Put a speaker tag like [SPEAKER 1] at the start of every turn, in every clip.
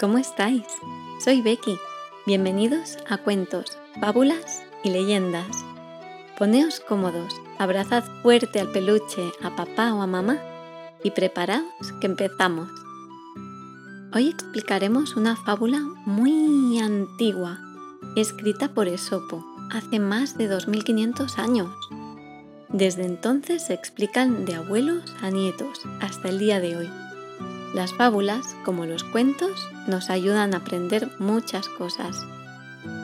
[SPEAKER 1] ¿Cómo estáis? Soy Becky. Bienvenidos a Cuentos, Fábulas y Leyendas. Poneos cómodos, abrazad fuerte al peluche, a papá o a mamá y preparaos que empezamos. Hoy explicaremos una fábula muy antigua, escrita por Esopo hace más de 2500 años. Desde entonces se explican de abuelos a nietos hasta el día de hoy. Las fábulas, como los cuentos, nos ayudan a aprender muchas cosas.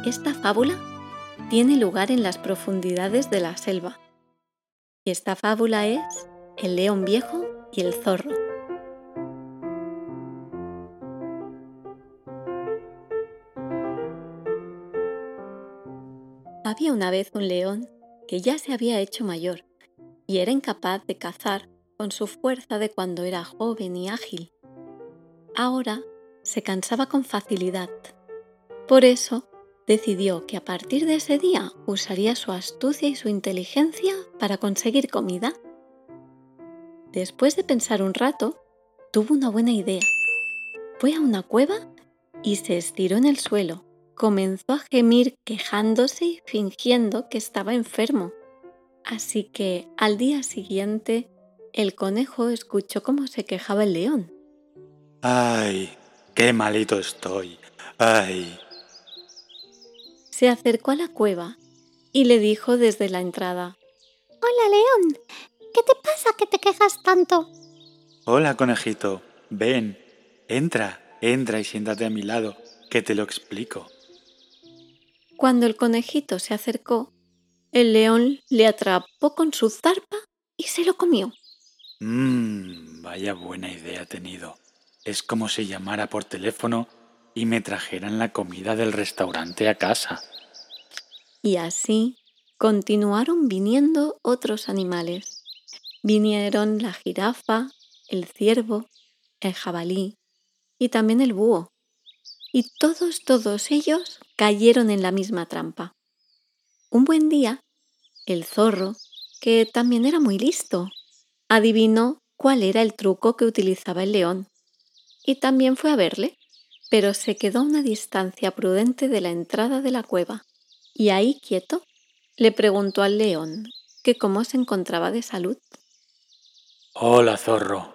[SPEAKER 1] Esta fábula tiene lugar en las profundidades de la selva. Y esta fábula es El león viejo y el zorro. Había una vez un león que ya se había hecho mayor y era incapaz de cazar con su fuerza de cuando era joven y ágil ahora se cansaba con facilidad. Por eso decidió que a partir de ese día usaría su astucia y su inteligencia para conseguir comida. Después de pensar un rato, tuvo una buena idea. Fue a una cueva y se estiró en el suelo. Comenzó a gemir quejándose y fingiendo que estaba enfermo. Así que al día siguiente el conejo escuchó cómo se quejaba el león
[SPEAKER 2] Ay, qué malito estoy. Ay.
[SPEAKER 1] Se acercó a la cueva y le dijo desde la entrada.
[SPEAKER 3] Hola, León. ¿Qué te pasa que te quejas tanto?
[SPEAKER 2] Hola, conejito. Ven, entra, entra y siéntate a mi lado, que te lo explico.
[SPEAKER 1] Cuando el conejito se acercó, el león le atrapó con su zarpa y se lo comió.
[SPEAKER 2] Mmm, vaya buena idea ha tenido. Es como si llamara por teléfono y me trajeran la comida del restaurante a casa.
[SPEAKER 1] Y así continuaron viniendo otros animales. Vinieron la jirafa, el ciervo, el jabalí y también el búho. Y todos, todos ellos cayeron en la misma trampa. Un buen día, el zorro, que también era muy listo, adivinó cuál era el truco que utilizaba el león y también fue a verle, pero se quedó a una distancia prudente de la entrada de la cueva, y ahí quieto le preguntó al león que cómo se encontraba de salud.
[SPEAKER 2] Hola, zorro.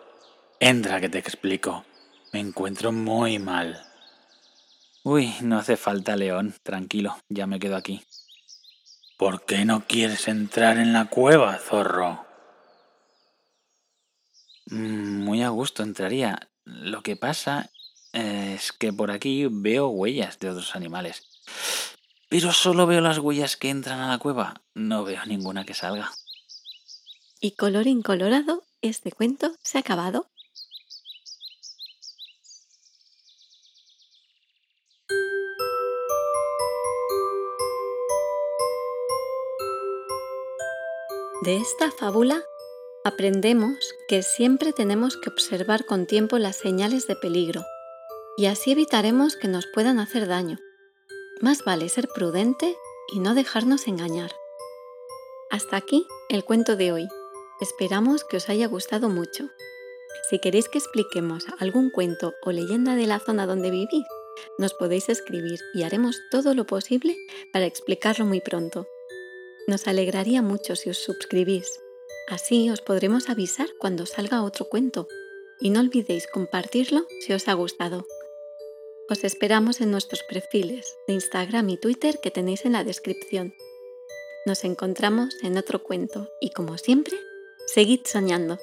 [SPEAKER 2] Entra que te explico. Me encuentro muy mal.
[SPEAKER 4] Uy, no hace falta, león. Tranquilo, ya me quedo aquí.
[SPEAKER 2] ¿Por qué no quieres entrar en la cueva, zorro?
[SPEAKER 4] Mm, muy a gusto entraría. Lo que pasa es que por aquí veo huellas de otros animales. Pero solo veo las huellas que entran a la cueva, no veo ninguna que salga.
[SPEAKER 1] Y color incolorado, este cuento se ha acabado. De esta fábula aprendemos que siempre tenemos que observar con tiempo las señales de peligro y así evitaremos que nos puedan hacer daño. Más vale ser prudente y no dejarnos engañar. Hasta aquí el cuento de hoy. Esperamos que os haya gustado mucho. Si queréis que expliquemos algún cuento o leyenda de la zona donde vivís, nos podéis escribir y haremos todo lo posible para explicarlo muy pronto. Nos alegraría mucho si os suscribís. Así os podremos avisar cuando salga otro cuento. Y no olvidéis compartirlo si os ha gustado. Os esperamos en nuestros perfiles de Instagram y Twitter que tenéis en la descripción. Nos encontramos en otro cuento y como siempre, seguid soñando.